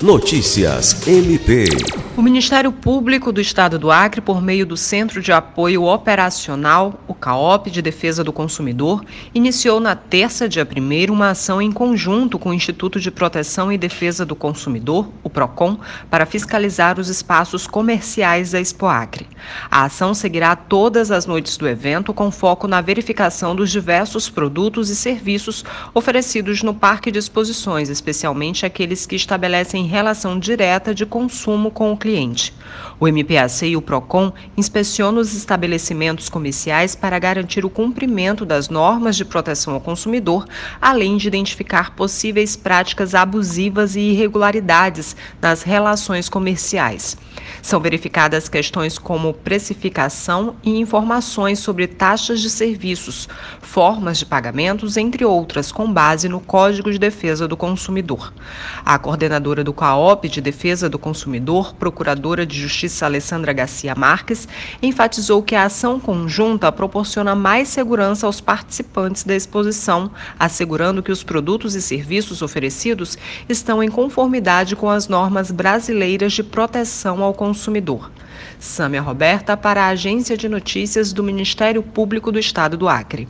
Notícias MP. O Ministério Público do Estado do Acre, por meio do Centro de Apoio Operacional, o CAOP de Defesa do Consumidor, iniciou na terça, dia 1 uma ação em conjunto com o Instituto de Proteção e Defesa do Consumidor, o PROCON, para fiscalizar os espaços comerciais da Expo Acre. A ação seguirá todas as noites do evento com foco na verificação dos diversos produtos e serviços oferecidos no Parque de Exposições, especialmente aqueles que estabelecem relação direta de consumo com o cliente cliente. O MPAC e o PROCON inspecionam os estabelecimentos comerciais para garantir o cumprimento das normas de proteção ao consumidor, além de identificar possíveis práticas abusivas e irregularidades nas relações comerciais. São verificadas questões como precificação e informações sobre taxas de serviços, formas de pagamentos, entre outras, com base no Código de Defesa do Consumidor. A coordenadora do CAOP de Defesa do Consumidor, Procuradora de Justiça Alessandra Garcia Marques, enfatizou que a ação conjunta proporciona mais segurança aos participantes da exposição, assegurando que os produtos e serviços oferecidos estão em conformidade com as normas brasileiras de proteção ao consumidor. Sâmia Roberta para a Agência de Notícias do Ministério Público do Estado do Acre.